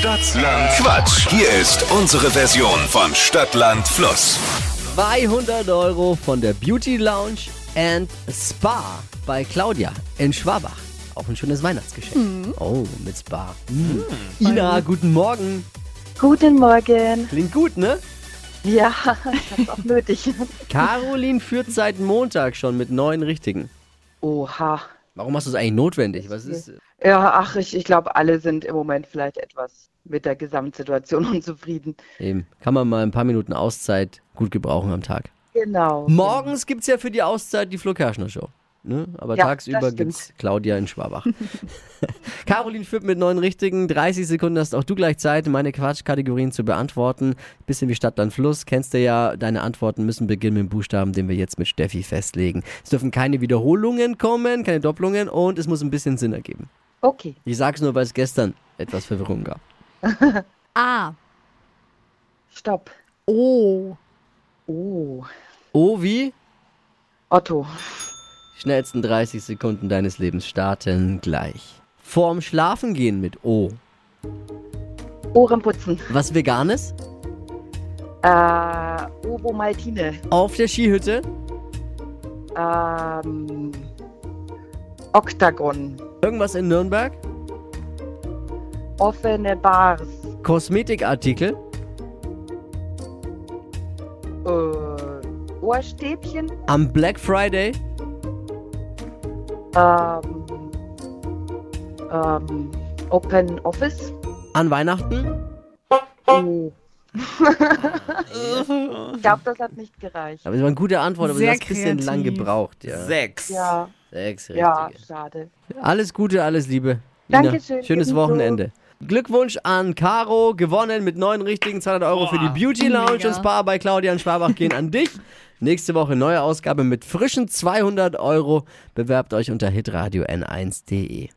Stadtland Quatsch. Hier ist unsere Version von Stadtland Fluss. 200 Euro von der Beauty Lounge and Spa bei Claudia in Schwabach. Auch ein schönes Weihnachtsgeschenk. Oh, mit Spa. Mm. Ina, guten Morgen. Guten Morgen. Klingt gut, ne? Ja, ich hab's auch nötig. Caroline führt seit Montag schon mit neun Richtigen. Oha. Warum hast du es eigentlich notwendig? Was ist. Ja, ach, ich, ich glaube, alle sind im Moment vielleicht etwas mit der Gesamtsituation unzufrieden. Eben, kann man mal ein paar Minuten Auszeit gut gebrauchen am Tag. Genau. Morgens gibt es ja für die Auszeit die Flo Kerschner Show. Ne? Aber Ja, tagsüber gibt's stimmt. Claudia in Schwabach. Caroline führt mit neun richtigen. 30 Sekunden hast auch du gleich Zeit, meine Quatschkategorien zu beantworten. Bisschen wie Stadt, Land, Fluss. Kennst du ja, deine Antworten müssen beginnen mit dem Buchstaben, den wir jetzt mit Steffi festlegen. Es dürfen keine Wiederholungen kommen, keine Doppelungen und es muss ein bisschen Sinn ergeben. Okay. Ich sag's nur, weil es gestern etwas Verwirrung gab. A. Stopp. O. Oh. O wie? Otto. Schnellsten 30 Sekunden deines Lebens starten gleich. Vorm Schlafengehen mit O. Ohren putzen. Was Veganes? Äh, Ovo Maltine. Auf der Skihütte? Ähm, Oktagon. Irgendwas in Nürnberg? Offene Bars. Kosmetikartikel? Äh, Ohrstäbchen. Am Black Friday? Ähm, ähm, Open Office. An Weihnachten? Oh. ich glaube, das hat nicht gereicht. Aber es war eine gute Antwort, aber Sehr du hast ein bisschen kreativ. lang gebraucht. Ja. Sechs. Ja, Sechs richtige. ja, schade. Alles Gute, alles Liebe. Ina, Dankeschön, Schönes ebenso. Wochenende. Glückwunsch an Caro, gewonnen mit neun richtigen 200 Euro für die Beauty Lounge mega. und Spa bei Claudia in Schwabach gehen an dich. Nächste Woche neue Ausgabe mit frischen 200 Euro. Bewerbt euch unter hitradio n1.de.